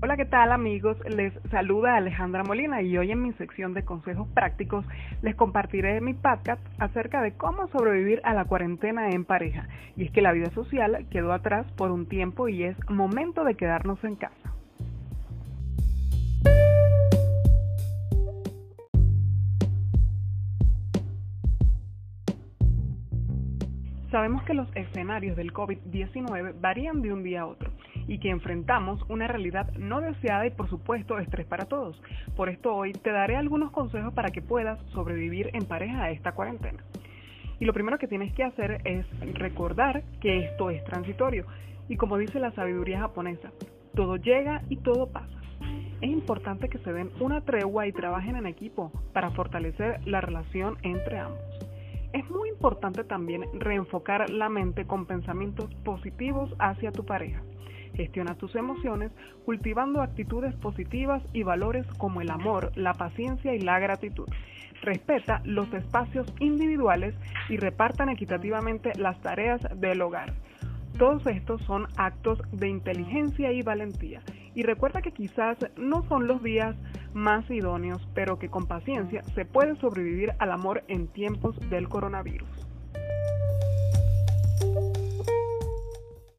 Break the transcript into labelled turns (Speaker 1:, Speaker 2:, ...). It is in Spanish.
Speaker 1: Hola, ¿qué tal amigos? Les saluda Alejandra Molina y hoy en mi sección de consejos prácticos les compartiré mi podcast acerca de cómo sobrevivir a la cuarentena en pareja. Y es que la vida social quedó atrás por un tiempo y es momento de quedarnos en casa. Sabemos que los escenarios del COVID-19 varían de un día a otro y que enfrentamos una realidad no deseada y por supuesto estrés para todos. Por esto hoy te daré algunos consejos para que puedas sobrevivir en pareja a esta cuarentena. Y lo primero que tienes que hacer es recordar que esto es transitorio y como dice la sabiduría japonesa, todo llega y todo pasa. Es importante que se den una tregua y trabajen en equipo para fortalecer la relación entre ambos. Es muy importante también reenfocar la mente con pensamientos positivos hacia tu pareja. Gestiona tus emociones cultivando actitudes positivas y valores como el amor, la paciencia y la gratitud. Respeta los espacios individuales y repartan equitativamente las tareas del hogar. Todos estos son actos de inteligencia y valentía. Y recuerda que quizás no son los días más idóneos, pero que con paciencia se puede sobrevivir al amor en tiempos del coronavirus.